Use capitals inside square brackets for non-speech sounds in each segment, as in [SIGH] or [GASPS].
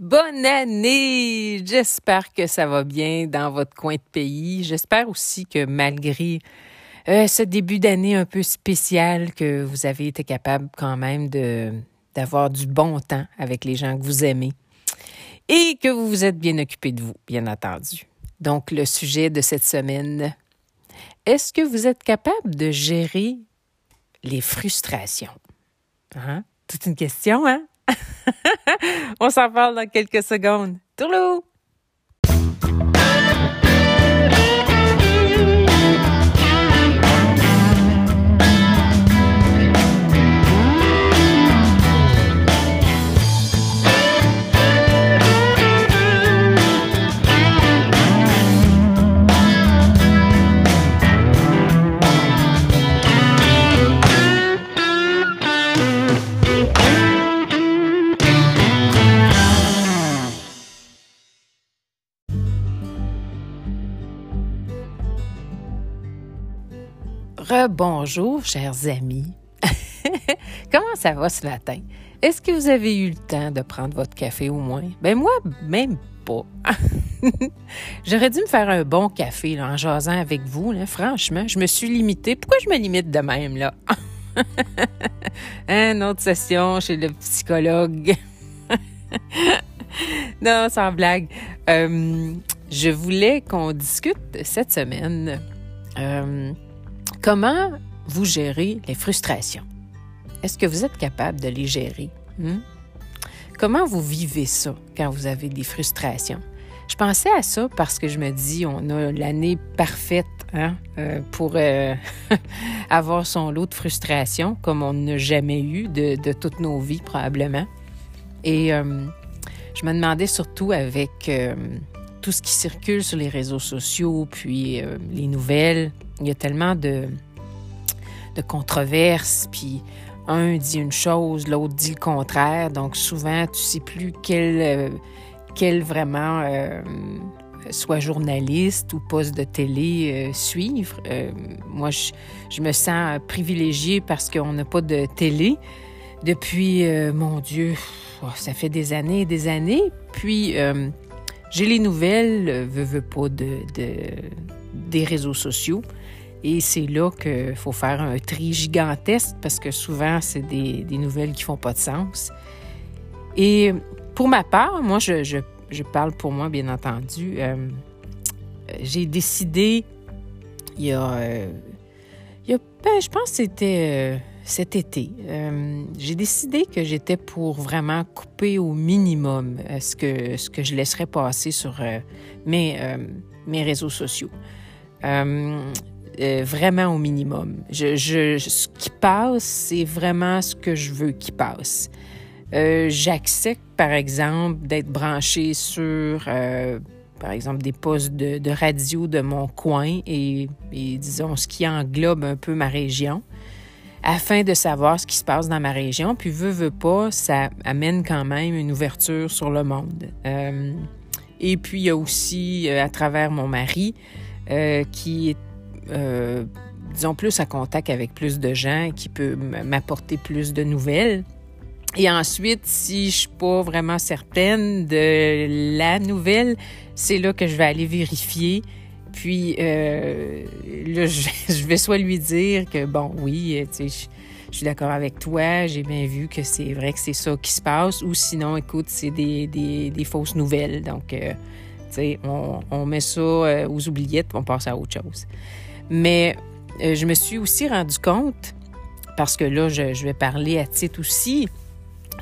Bonne année! J'espère que ça va bien dans votre coin de pays. J'espère aussi que malgré euh, ce début d'année un peu spécial, que vous avez été capable quand même de d'avoir du bon temps avec les gens que vous aimez et que vous vous êtes bien occupé de vous, bien entendu. Donc, le sujet de cette semaine, est-ce que vous êtes capable de gérer les frustrations? Hein? Toute une question, hein? [LAUGHS] On s'en parle dans quelques secondes. Tourlou! Rebonjour, chers amis. [LAUGHS] Comment ça va ce matin? Est-ce que vous avez eu le temps de prendre votre café au moins? Ben moi, même pas. [LAUGHS] J'aurais dû me faire un bon café en jasant avec vous. Franchement, je me suis limitée. Pourquoi je me limite de même, là? [LAUGHS] Une autre session chez le psychologue. non, sans blague. Euh, je voulais qu'on discute cette semaine. Euh, Comment vous gérez les frustrations? Est-ce que vous êtes capable de les gérer? Hmm? Comment vous vivez ça quand vous avez des frustrations? Je pensais à ça parce que je me dis, on a l'année parfaite hein, euh, pour euh, [LAUGHS] avoir son lot de frustrations, comme on n'a jamais eu de, toutes nos vies probablement. Et euh, je me demandais surtout avec tout ce qui circule sur les réseaux sociaux, puis les nouvelles, il y a tellement de, de controverses, puis un dit une chose, l'autre dit le contraire. Donc souvent, tu sais plus quel, euh, quel vraiment euh, soit journaliste ou poste de télé euh, suivre. moi, je, je, me sens privilégiée parce qu'on n'a pas de télé depuis, mon Dieu, ça fait des années et des années. Puis j'ai les nouvelles, veux, veux pas de, de des réseaux sociaux. Et c'est là qu'il faut faire un tri gigantesque parce que souvent, c'est des, nouvelles qui font pas de sens. Et pour ma part, moi, je, parle pour moi, bien entendu. Euh, j'ai décidé, il y a, euh, ben, je pense que c'était euh, cet été, j'ai décidé que j'étais pour vraiment couper au minimum ce que, ce que je laisserais passer sur mes, mes réseaux sociaux. Euh, vraiment au minimum. Ce qui passe, c'est vraiment ce que je veux qui passe. Euh, J'accepte, par exemple, d'être branché sur, euh, par exemple, des postes de, de, radio de mon coin et, disons, ce qui englobe un peu ma région, afin de savoir ce qui se passe dans ma région. Puis, veut, veut pas, ça amène quand même une ouverture sur le monde. Euh, et puis, il y a aussi, à travers mon mari, qui est euh, disons, plus à contact avec plus de gens, qui peut m'apporter plus de nouvelles. Et ensuite, si je suis pas vraiment certaine de la nouvelle, c'est là que je vais aller vérifier. Puis euh, là, [LAUGHS] je, vais soit lui dire que bon, oui, tu sais, je, suis d'accord avec toi, j'ai bien vu que c'est vrai que c'est ça qui se passe, ou sinon, écoute, c'est des, des, fausses nouvelles. Donc, euh, tu sais, on, met ça aux oubliettes, on passe à autre chose. Mais euh, je me suis aussi rendu compte, parce que là, je, vais parler à titre aussi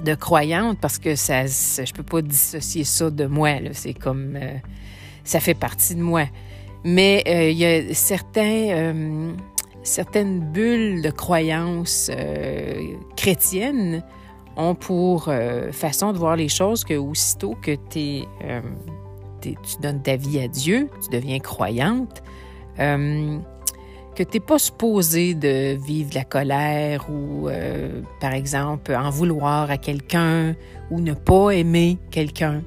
de croyante, parce que ça, ça je peux pas dissocier ça de moi. C'est comme euh, ça fait partie de moi. Mais euh, il y a certains, certaines bulles de croyances chrétiennes ont pour façon de voir les choses que aussitôt que tu donnes ta vie à Dieu, tu deviens croyante, que tu n'es pas supposé de vivre la colère ou, euh, par exemple, en vouloir à quelqu'un ou ne pas aimer quelqu'un.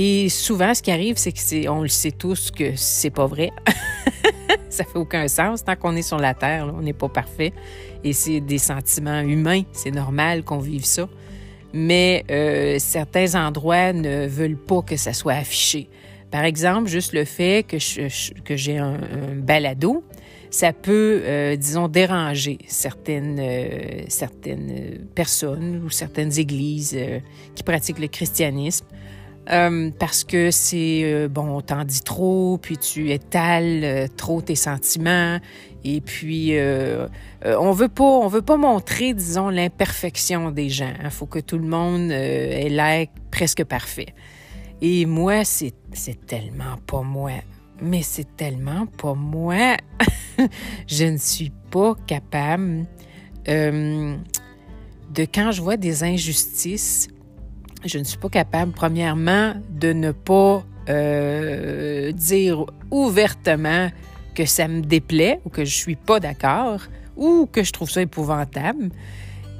Et souvent, ce qui arrive, c'est que on le sait tous que c'est pas vrai. [LAUGHS] ça fait aucun sens. Tant qu'on est sur la Terre, on n'est pas parfait. Et c'est des sentiments humains. C'est normal qu'on vive ça. mais euh, certains endroits ne veulent pas que ça soit affiché. Par exemple, juste le fait que, que j'ai un, balado, ça peut, euh, disons, déranger certaines, euh, certaines personnes ou certaines églises qui pratiquent le christianisme. Parce que c'est, bon, on t'en dit trop, puis tu étales trop tes sentiments, et puis on veut pas, on veut pas montrer, disons, l'imperfection des gens. Il faut que tout le monde ait l'air presque parfait. Et moi, c'est tellement pas moi mais c'est tellement pas moi. [LAUGHS] je ne suis pas capable euh, de quand je vois des injustices, je ne suis pas capable, premièrement, de ne pas euh, dire ouvertement que ça me déplaît ou que je suis pas d'accord ou que je trouve ça épouvantable.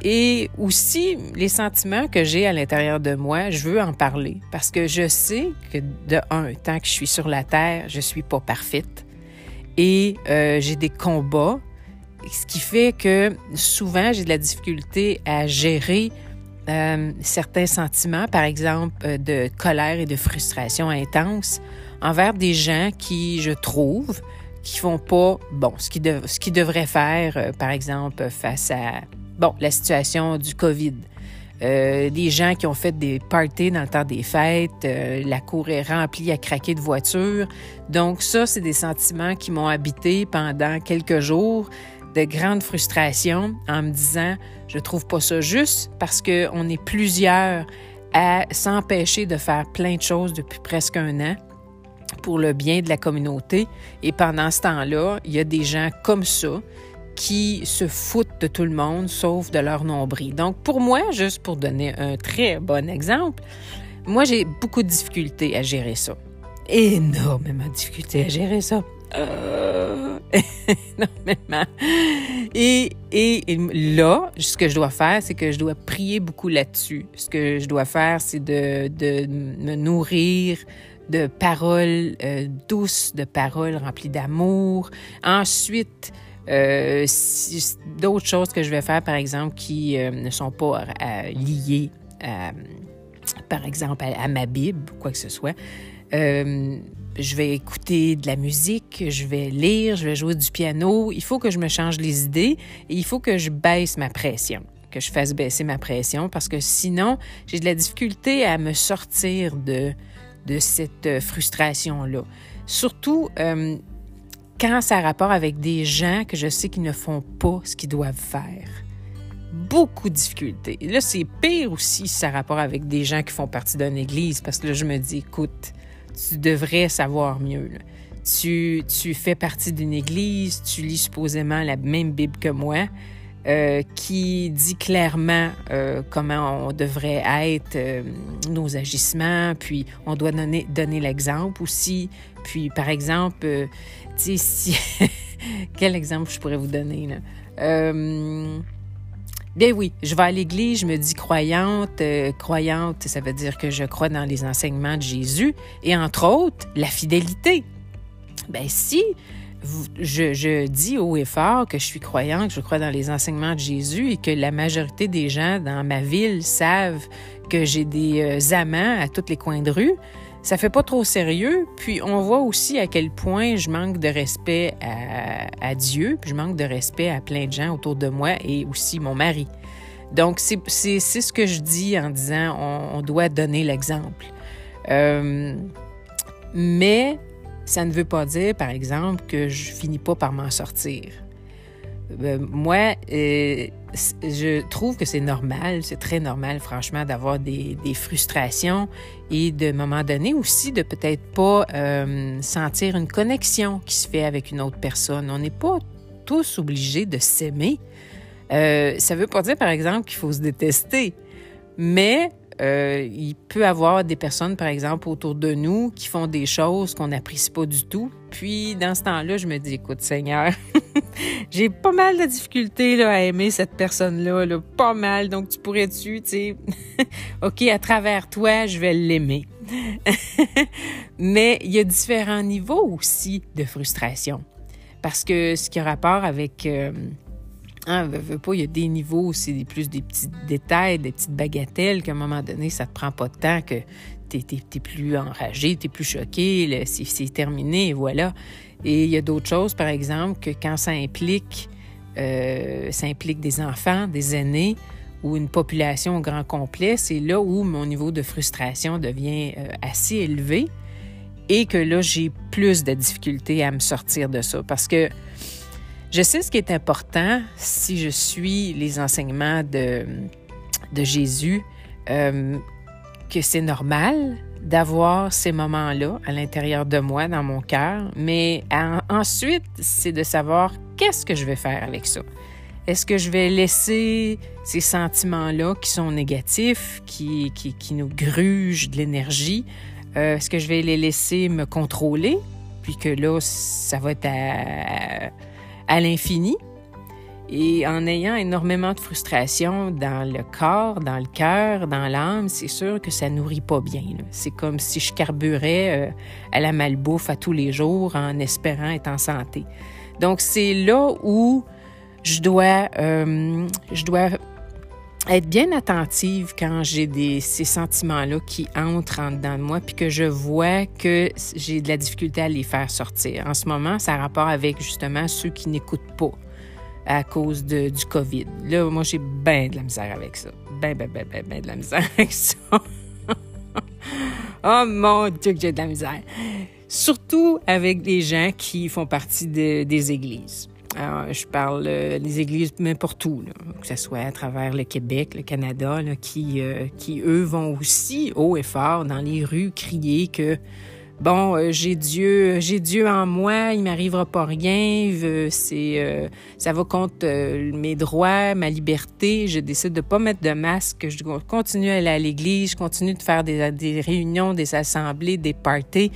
Et aussi, les sentiments que j'ai à l'intérieur de moi, je veux en parler parce que je sais que, de un, tant que je suis sur la terre, je suis pas parfaite et euh, j'ai des combats, ce qui fait que souvent, j'ai de la difficulté à gérer euh, certains sentiments, par exemple euh, de colère et de frustration intense envers des gens qui, je trouve, qui font pas, bon, ce qu'ils, ce qu'ils devraient faire, par exemple, face à bon, la situation du COVID. Euh, des gens qui ont fait des parties dans le temps des fêtes, euh, la cour est remplie à craquer de voitures. Donc ça, c'est des sentiments qui m'ont habité pendant quelques jours de grande frustration en me disant, je trouve pas ça juste parce qu'on est plusieurs à s'empêcher de faire plein de choses depuis presque un an pour le bien de la communauté. Et pendant ce temps-là, il y a des gens comme ça qui se foutent de tout le monde sauf de leur nombril. Donc, pour moi, juste pour donner un très bon exemple, moi, j'ai beaucoup de difficultés à gérer ça. Énormément de difficultés à gérer ça. Euh. [LAUGHS] Et, et, là, ce que je dois faire, c'est que je dois prier beaucoup là-dessus. Ce que je dois faire, c'est de, de me nourrir de paroles euh, douces, de paroles remplies d'amour. Ensuite, euh, d'autres choses que je vais faire, par exemple, qui euh, ne sont pas liées, par exemple, à, ma Bible quoi que ce soit. Je vais écouter de la musique, je vais lire, je vais jouer du piano. Il faut que je me change les idées et il faut que je baisse ma pression que je fasse baisser ma pression parce que sinon, j'ai de la difficulté à me sortir de, de cette frustration-là. Surtout, quand ça a rapport avec des gens que je sais qu'ils ne font pas ce qu'ils doivent faire. Beaucoup de difficultés. Là, c'est pire aussi si ça a rapport avec des gens qui font partie d'une église, parce que là, je me dis, écoute, tu devrais savoir mieux. Tu, tu fais partie d'une église, tu lis supposément la même Bible que moi. Euh, qui dit clairement euh, comment on devrait être, euh, nos agissements, puis on doit donner, donner l'exemple aussi. Puis, par exemple, tu sais, si... [LAUGHS] quel exemple je pourrais vous donner, là? Bien oui, je vais à l'église, je me dis croyante. croyante, ça veut dire que je crois dans les enseignements de Jésus et entre autres, la fidélité. Ben si je, dis haut et fort que je suis croyant, que je crois dans les enseignements de Jésus et que la majorité des gens dans ma ville savent que j'ai des euh, amants à tous les coins de rue. Ça fait pas trop sérieux. Puis on voit aussi à quel point je manque de respect à, Dieu, puis je manque de respect à plein de gens autour de moi et aussi mon mari. Donc c'est ce que je dis en disant on, doit donner l'exemple. Euh, mais ça ne veut pas dire, par exemple, que je finis pas par m'en sortir. Euh, moi, euh, je trouve que c'est normal, c'est très normal, franchement, d'avoir des, frustrations et de, moment donné aussi, de peut-être pas euh, sentir une connexion qui se fait avec une autre personne. On n'est pas tous obligés de s'aimer. ça veut pas dire, par exemple, qu'il faut se détester, mais euh, il peut avoir des personnes, par exemple, autour de nous qui font des choses qu'on n'apprécie pas du tout. Puis, dans ce temps-là, je me dis, écoute, Seigneur, [LAUGHS] [LAUGHS] j'ai pas mal de difficultés là, à aimer cette personne-là, là, pas mal. Donc, tu pourrais-tu, tu sais, [LAUGHS] OK, à travers toi, je vais l'aimer. [LAUGHS] Mais il y a différents niveaux aussi de frustration. Parce que ce qui a rapport avec... Euh, Hein, pas, il y a des niveaux, c'est plus des petits détails, des petites bagatelles qu'à un moment donné, ça te prend pas de temps, que tu es, plus enragé, tu es plus choqué, c'est terminé, voilà. Et il y a d'autres choses, par exemple, que quand ça implique, euh, ça implique des enfants, des aînés ou une population au grand complet, c'est là où mon niveau de frustration devient euh, assez élevé et que là, j'ai plus de difficultés à me sortir de ça parce que je sais ce qui est important si je suis les enseignements de, de Jésus, euh, que c'est normal d'avoir ces moments-là à l'intérieur de moi, dans mon cœur, mais ensuite, c'est de savoir qu'est-ce que je vais faire avec ça. Est-ce que je vais laisser ces sentiments-là qui sont négatifs, qui, qui, qui nous grugent de l'énergie, euh, est-ce que je vais les laisser me contrôler, puis que là, ça va être à, à l'infini? Et en ayant énormément de frustration dans le corps, dans le cœur, dans l'âme, c'est sûr que ça nourrit pas bien. C'est comme si je carburais euh, à la malbouffe à tous les jours en espérant être en santé. Donc c'est là où je dois, euh, je dois être bien attentive quand j'ai ces sentiments-là qui entrent en dedans de moi, puis que je vois que j'ai de la difficulté à les faire sortir. En ce moment, ça a rapport avec justement ceux qui n'écoutent pas à cause de, du COVID. Là, moi, j'ai bien de la misère avec ça. Ben, ben, ben, ben, ben de la misère [LAUGHS] avec ça. oh mon Dieu que j'ai de la misère. Surtout avec des gens qui font partie des églises. Alors, je parle euh, des églises n'importe où, que ce soit à travers le Québec, le Canada, qui, euh, qui, eux, vont aussi haut et fort dans les rues crier que bon, euh, j'ai Dieu, j'ai Dieu en moi, il m'arrivera pas rien, c'est, euh, ça va contre euh, mes droits, ma liberté. Je décide de pas mettre de masque, je continue à aller à l'église, je continue de faire des, des réunions, des assemblées, des parties.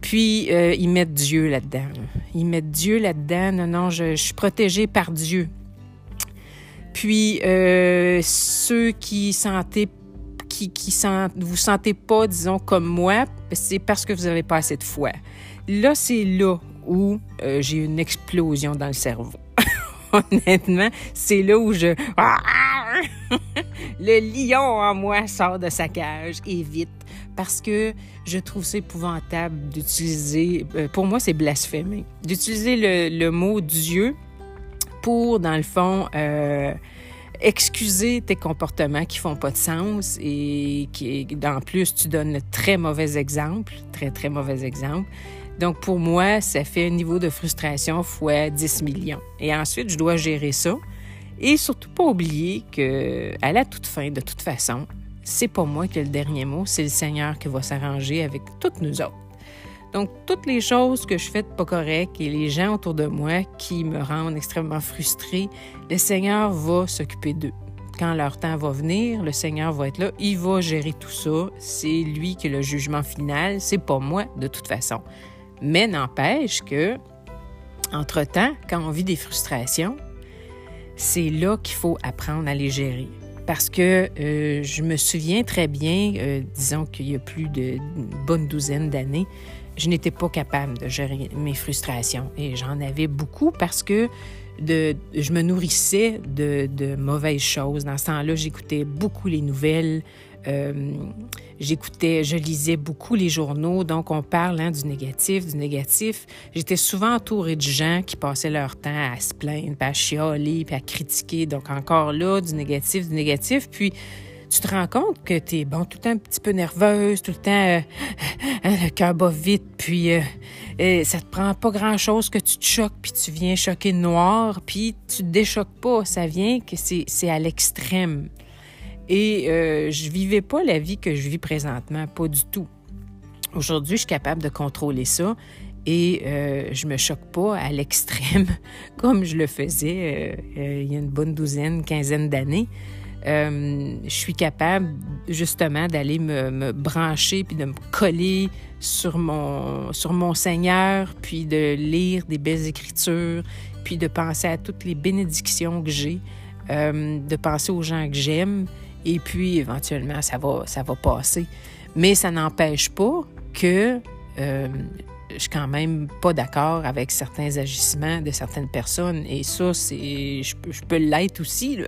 Puis ils mettent Dieu là-dedans. Ils mettent Dieu là-dedans. Non, non, je, je suis protégée par Dieu. Puis ceux qui sentaient qui, qui vous sentez pas, disons, comme moi, c'est parce que vous n'avez pas assez de foi. Là, c'est là où euh, j'ai une explosion dans le cerveau. [LAUGHS] Honnêtement, c'est là où je... [LAUGHS] le lion en moi sort de sa cage et vite parce que je trouve ça épouvantable d'utiliser, euh, pour moi c'est blasphémé, d'utiliser le, mot Dieu pour, dans le fond, euh, excuser tes comportements qui font pas de sens et qui, en plus, tu donnes un très mauvais exemple, très, très mauvais exemple. Donc, pour moi, ça fait un niveau de frustration fois 10 millions. Et ensuite, je dois gérer ça. Et surtout pas oublier que, à la toute fin, de toute façon, c'est pas moi qui ai le dernier mot, c'est le Seigneur qui va s'arranger avec toutes nous autres. Donc, toutes les choses que je fais de pas correct et les gens autour de moi qui me rendent extrêmement frustrée, le Seigneur va s'occuper d'eux. Quand leur temps va venir, le Seigneur va être là, il va gérer tout ça. C'est lui qui a le jugement final, c'est pas moi de toute façon. Mais n'empêche que, entre-temps, quand on vit des frustrations, c'est là qu'il faut apprendre à les gérer. Parce que euh, je me souviens très bien, euh, disons qu'il y a plus d'une bonne douzaine d'années, je n'étais pas capable de gérer mes frustrations. Et j'en avais beaucoup parce que je me nourrissais de, mauvaises choses. Dans ce temps-là, j'écoutais beaucoup les nouvelles. Euh, j'écoutais, je lisais beaucoup les journaux, donc on parle hein, du négatif, du négatif. J'étais souvent entourée de gens qui passaient leur temps à se plaindre, à chialer, à critiquer. Donc encore là, du négatif, du négatif. Puis tu te rends compte que tu es bon, tout le temps un petit peu nerveuse, tout le temps euh, euh, [LAUGHS] le cœur bat vite, puis euh, ça te prend pas grand-chose que tu te choques, puis tu viens choquer noir, puis tu te déchoques pas. Ça vient que c'est à l'extrême. Et je vivais pas la vie que je vis présentement, pas du tout. Aujourd'hui, je suis capable de contrôler ça et je me choque pas à l'extrême [LAUGHS] comme je le faisais il y a une bonne douzaine, quinzaine d'années. Euh, je suis capable justement d'aller me, brancher puis de me coller sur mon, sur mon Seigneur, puis de lire des belles écritures, puis de penser à toutes les bénédictions que j'ai, euh, de penser aux gens que j'aime, et puis éventuellement ça va, ça va passer. Mais ça n'empêche pas que euh, je suis quand même pas d'accord avec certains agissements de certaines personnes. Et ça, c'est, je, peux l'être aussi. Là.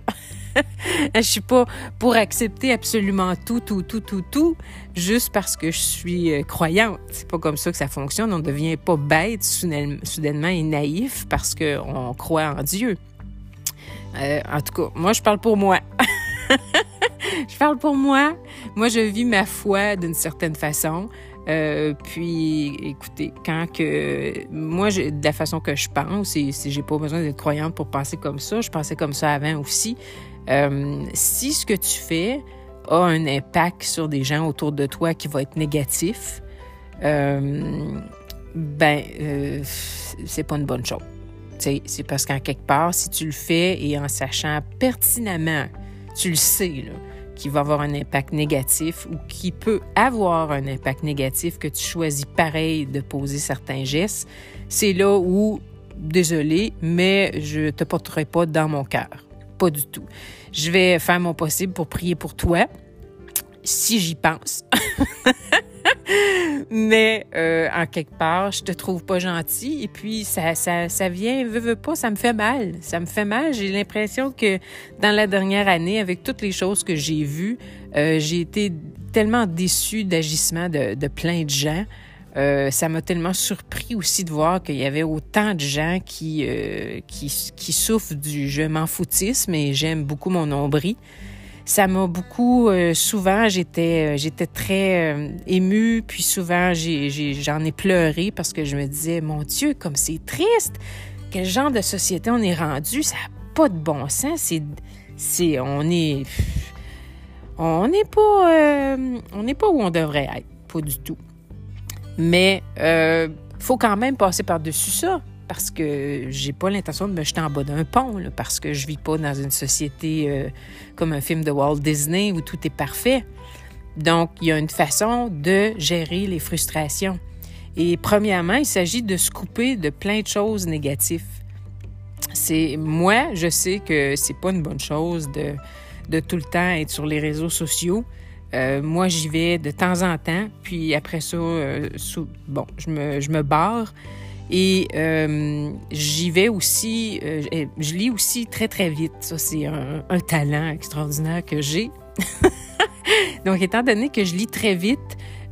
[LAUGHS] je suis pas pour accepter absolument tout, tout, tout, tout, tout, juste parce que je suis euh, croyante. C'est pas comme ça que ça fonctionne. On ne devient pas bête soudainement et naïf parce qu'on croit en Dieu. Euh, en tout cas, moi, je parle pour moi. [LAUGHS] je parle pour moi. Moi, je vis ma foi d'une certaine façon. Euh, puis, écoutez, quand que moi, de la façon que je pense, si j'ai pas besoin d'être croyante pour penser comme ça, je pensais comme ça avant aussi. Euh, si ce que tu fais a un impact sur des gens autour de toi qui va être négatif, euh, ben, euh, c'est pas une bonne chose. C'est parce qu'en quelque part, si tu le fais et en sachant pertinemment, tu le sais, qu'il va avoir un impact négatif ou qui peut avoir un impact négatif, que tu choisis pareil de poser certains gestes, c'est là où, désolé, mais je te porterai pas dans mon cœur. Pas du tout. Je vais faire mon possible pour prier pour toi, si j'y pense. [LAUGHS] Mais euh, en quelque part, je te trouve pas gentil et puis ça, ça, ça vient, veux, veux pas, ça me fait mal. Ça me fait mal. J'ai l'impression que dans la dernière année, avec toutes les choses que j'ai vues, euh, j'ai été tellement déçue d'agissement de, plein de gens. Euh, ça m'a tellement surpris aussi de voir qu'il y avait autant de gens qui, qui, qui, souffrent du je m'en foutisme et j'aime beaucoup mon nombril. Ça m'a beaucoup, euh, souvent, j'étais, j'étais très émue, puis souvent, j'en ai, pleuré parce que je me disais, mon Dieu, comme c'est triste, quel genre de société on est rendu, ça n'a pas de bon sens, c'est, c'est, on est, on n'est pas, on n'est pas où on devrait être, pas du tout. Mais euh, faut quand même passer par-dessus ça parce que j'ai pas l'intention de me jeter en bas d'un pont, parce que je vis pas dans une société euh, comme un film de Walt Disney où tout est parfait. Donc, il y a une façon de gérer les frustrations. Et premièrement, il s'agit de se couper de plein de choses négatives. C'est moi, je sais que c'est pas une bonne chose de, tout le temps être sur les réseaux sociaux. Euh, moi, j'y vais de temps en temps, puis après ça, euh, bon, je me barre. Et euh, j'y vais aussi, je lis aussi très, très vite. Ça, c'est un, talent extraordinaire que j'ai. [LAUGHS] Donc, étant donné que je lis très vite,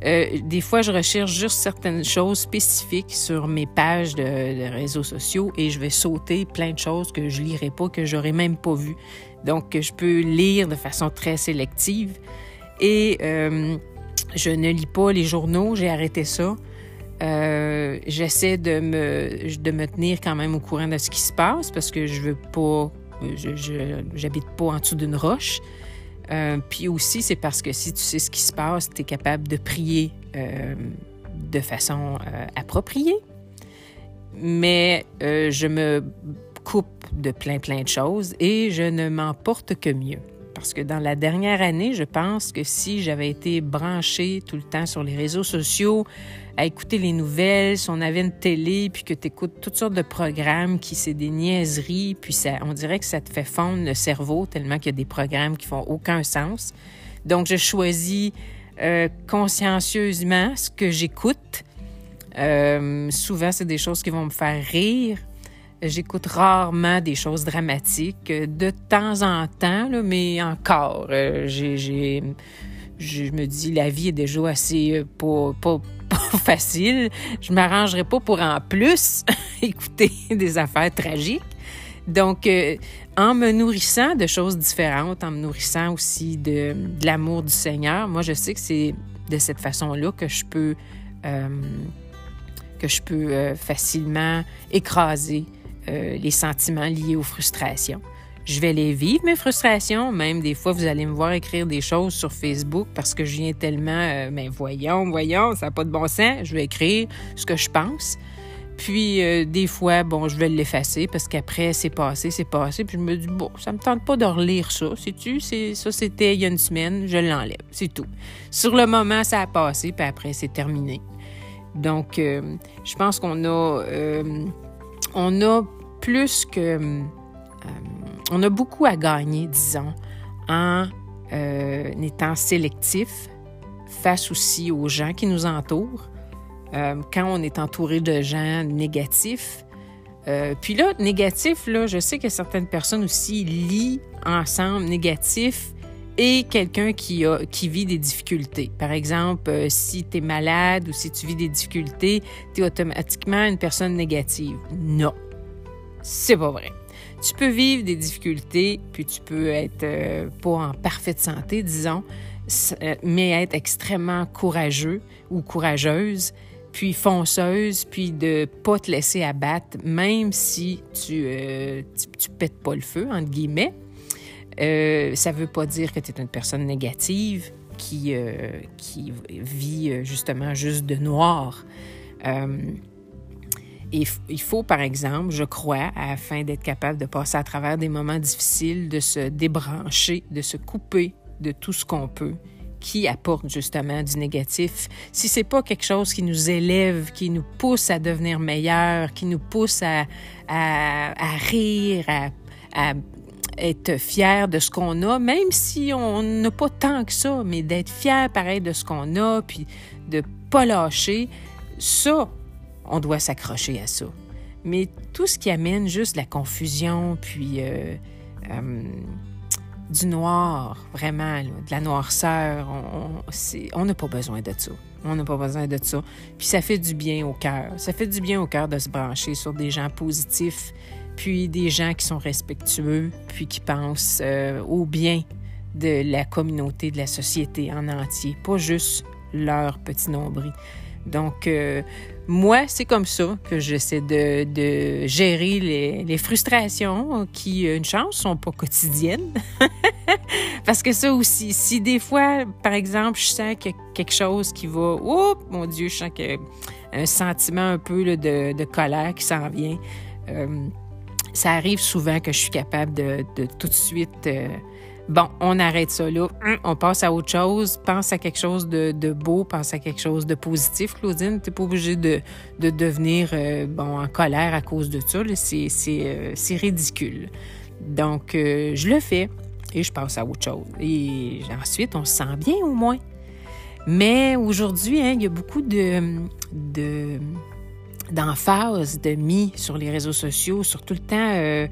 des fois, je recherche juste certaines choses spécifiques sur mes pages de, réseaux sociaux et je vais sauter plein de choses que je lirai pas, que j'aurais même pas vues. Donc, je peux lire de façon très sélective. Et euh, je ne lis pas les journaux, j'ai arrêté ça. Euh, j'essaie de me, de me tenir quand même au courant de ce qui se passe parce que je veux pas, je j'habite pas en dessous d'une roche. Euh, puis aussi, c'est parce que si tu sais ce qui se passe, tu es capable de prier de façon appropriée. Mais je me coupe de plein, plein de choses et je ne m'en porte que mieux. Parce que dans la dernière année, je pense que si j'avais été branchée tout le temps sur les réseaux sociaux, à écouter les nouvelles, si on avait une télé, puis que tu écoutes toutes sortes de programmes qui c'est des niaiseries, puis ça, on dirait que ça te fait fondre le cerveau tellement qu'il y a des programmes qui font aucun sens. Donc, je choisis euh, consciencieusement ce que j'écoute. Euh, souvent, c'est des choses qui vont me faire rire, J'écoute rarement des choses dramatiques, de temps en temps, mais encore, euh, j'ai, je me dis, la vie est déjà assez euh, pas, [LAUGHS] facile. Je m'arrangerai pas pour en plus [LAUGHS] écouter des affaires tragiques. Donc, euh, en me nourrissant de choses différentes, en me nourrissant aussi de, de l'amour du Seigneur, moi, je sais que c'est de cette façon-là que je peux, que je peux facilement écraser euh, les sentiments liés aux frustrations. Je vais les vivre, mes frustrations. Même des fois, vous allez me voir écrire des choses sur Facebook parce que je viens tellement, euh, ben voyons, voyons, ça n'a pas de bon sens. Je vais écrire ce que je pense. Puis euh, des fois, bon, je vais l'effacer parce qu'après, c'est passé, c'est passé. Puis je me dis, bon, ça me tente pas de relire ça. Sais-tu, ça c'était il y a une semaine, je l'enlève, c'est tout. Sur le moment, ça a passé, puis après, c'est terminé. Donc, je pense qu'on a on a plus que... Euh, on a beaucoup à gagner, disons, en euh, étant sélectif face aussi aux gens qui nous entourent. euh, quand on est entouré de gens négatifs. Euh, puis là, négatif, là, je sais que certaines personnes aussi lient ensemble négatif et quelqu'un qui, qui vit des difficultés. Par exemple, euh, si tu es malade ou si tu vis des difficultés, tu es automatiquement une personne négative. Non, c'est pas vrai. Tu peux vivre des difficultés, puis tu peux être euh, pas en parfaite santé, disons, euh, mais être extrêmement courageux ou courageuse, puis fonceuse, puis de pas te laisser abattre, même si tu, tu, tu, pètes pas le feu, entre guillemets. Euh, ça ne veut pas dire que tu es une personne négative qui, euh, vit euh, justement juste de noir. Il faut, par exemple, je crois, afin d'être capable de passer à travers des moments difficiles, de se débrancher, de se couper de tout ce qu'on peut qui apporte justement du négatif. Si c'est pas quelque chose qui nous élève, qui nous pousse à devenir meilleur, qui nous pousse à, rire, à être fier de ce qu'on a, même si on n'a pas tant que ça, mais d'être fier pareil de ce qu'on a, puis de pas lâcher, ça, on doit s'accrocher à ça. Mais tout ce qui amène juste la confusion, puis euh, euh, du noir, vraiment, de la noirceur, on n'a pas besoin de ça. On n'a pas besoin de ça. Puis ça fait du bien au cœur. Ça fait du bien au cœur de se brancher sur des gens positifs, puis des gens qui sont respectueux, puis qui pensent euh, au bien de la communauté, de la société en entier, pas juste leur petit nombril. Donc, euh, moi, c'est comme ça que j'essaie de, de gérer les, les, frustrations qui, une chance, sont pas quotidiennes. [LAUGHS] Parce que ça aussi, si des fois, par exemple, je sens que quelque chose qui va, oh mon Dieu, je sens que un sentiment un peu de, de, colère qui s'en vient. Euh, ça arrive souvent que je suis capable de, tout de suite. Euh, bon, on arrête ça là, hum, on passe à autre chose, pense à quelque chose de, beau, pense à quelque chose de positif, Claudine. Tu n'es pas obligé de, devenir euh, bon, en colère à cause de ça. Euh, c'est ridicule. Donc, je le fais et je passe à autre chose. Et ensuite, on se sent bien au moins. Mais aujourd'hui, hein, il y a beaucoup de, de d'emphase de mis sur les réseaux sociaux, sur tout le temps. Euh,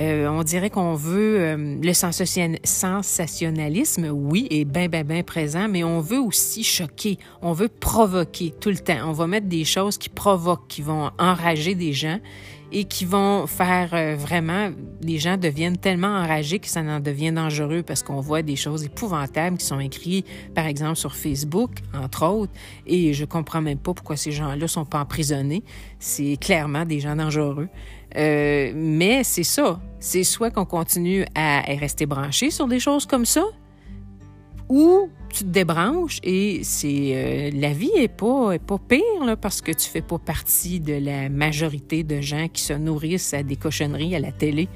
euh, on dirait qu'on veut euh, le sensationnalisme, oui, est bien, bien, bien présent, mais on veut aussi choquer, on veut provoquer tout le temps. On va mettre des choses qui provoquent, qui vont enrager des gens et qui vont faire euh, vraiment, les gens deviennent tellement enragés que ça en devient dangereux parce qu'on voit des choses épouvantables qui sont écrites, par exemple, sur Facebook, entre autres, et je comprends même pas pourquoi ces gens-là sont pas emprisonnés. C'est clairement des gens dangereux. Euh, mais c'est ça. C'est soit qu'on continue à rester branché sur des choses comme ça, ou tu te débranches et c'est euh, la vie est pas pas pire parce que tu fais pas partie de la majorité de gens qui se nourrissent à des cochonneries à la télé.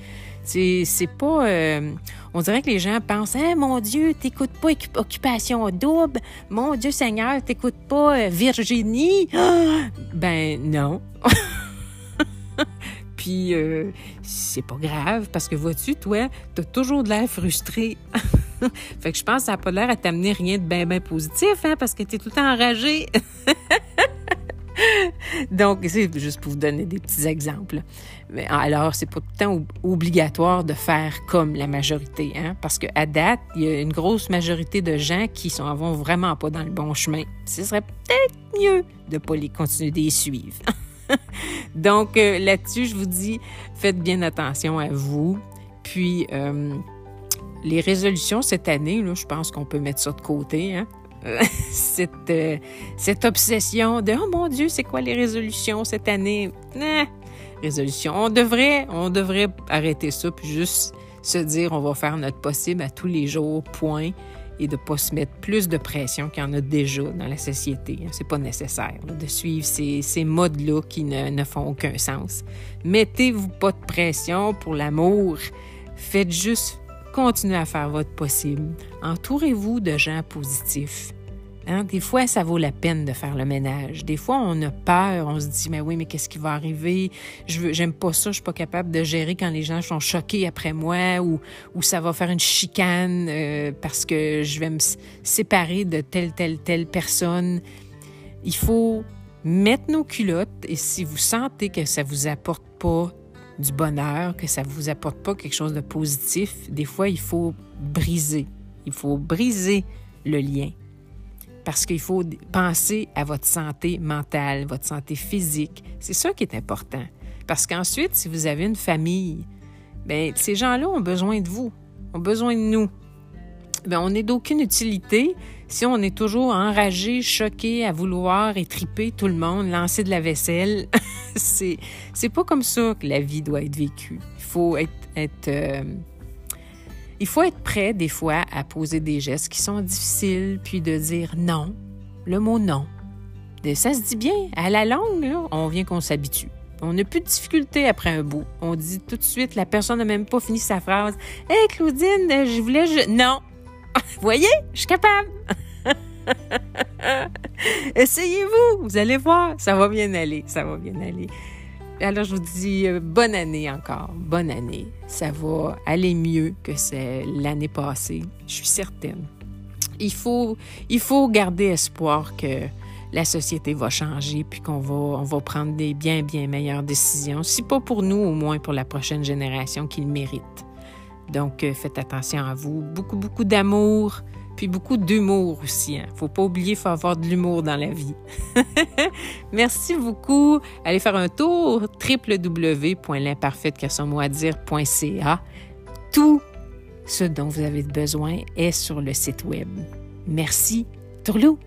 C'est pas euh, on dirait que les gens pensent hein, mon dieu, t'écoutes pas occupation double, mon dieu Seigneur, t'écoutes pas Virginie. [GASPS] ben non. [LAUGHS] Puis c'est pas grave parce que vois-tu toi, t'as toujours de l'air frustré. [LAUGHS] fait que je pense que ça n'a pas l'air à t'amener rien de bien, bien positif, hein, parce que tu es tout le temps enragé. [LAUGHS] Donc, c'est juste pour vous donner des petits exemples. Mais alors, c'est pas tout le temps obligatoire de faire comme la majorité, hein? parce qu'à date, il y a une grosse majorité de gens qui sont vont vraiment pas dans le bon chemin. Ce serait peut-être mieux de pas les continuer de les suivre. [LAUGHS] [LAUGHS] Donc, euh, là-dessus, je vous dis, faites bien attention à vous. Puis, euh, les résolutions cette année, je pense qu'on peut mettre ça de côté. Hein? [LAUGHS] cette, euh, cette obsession de oh mon Dieu, c'est quoi les résolutions cette année? Nah, résolution. On devrait, on devrait arrêter ça puis juste se dire on va faire notre possible à tous les jours, point, et de pas se mettre plus de pression qu'il y en a déjà dans la société. C'est pas nécessaire de suivre ces, modes-là qui ne, ne font aucun sens. Mettez-vous pas de pression pour l'amour. Faites juste continuez à faire votre possible. Entourez-vous de gens positifs. Hein? Des fois, ça vaut la peine de faire le ménage. Des fois, on a peur, on se dit, mais oui, mais qu'est-ce qui va arriver? Je veux, j'aime pas ça, je suis pas capable de gérer quand les gens sont choqués après moi ou, ou ça va faire une chicane euh, parce que je vais me séparer de telle, telle, telle personne. Il faut mettre nos culottes et si vous sentez que ça vous apporte pas du bonheur, que ça vous apporte pas quelque chose de positif, des fois, il faut briser. Il faut briser le lien. Parce qu'il faut penser à votre santé mentale, votre santé physique. C'est ça qui est important. Parce qu'ensuite, si vous avez une famille, bien, ces gens-là ont besoin de vous, ont besoin de nous. Bien, on n'est d'aucune utilité si on est toujours enragé, choqué, à vouloir étriper tout le monde, lancer de la vaisselle. [LAUGHS] c'est, c'est pas comme ça que la vie doit être vécue. Il faut être, être euh, il faut être prêt des fois à poser des gestes qui sont difficiles, puis de dire non, le mot non. Ça se dit bien, à la longue, on vient qu'on s'habitue. On n'a plus de difficulté après un bout. On dit tout de suite, la personne n'a même pas fini sa phrase. Hé, Claudine, je voulais. Je... Non! [LAUGHS] Voyez, je suis capable! [LAUGHS] Essayez-vous, vous allez voir, ça va bien aller, ça va bien aller. Alors, je vous dis euh, bonne année encore, bonne année. Ça va aller mieux que c'est l'année passée, je suis certaine. Il faut, il faut garder espoir que la société va changer puis qu'on va, on va prendre des bien, bien meilleures décisions. Si pas pour nous, au moins pour la prochaine génération qui le mérite. Donc, euh, faites attention à vous. Beaucoup, beaucoup d'amour, puis beaucoup d'humour aussi. Hein. Faut pas oublier, faut avoir de l'humour dans la vie. [LAUGHS] Merci beaucoup. Allez faire un tour www.l'imparfaite.ca. Tout ce dont vous avez besoin est sur le site web. Merci. Tourlou!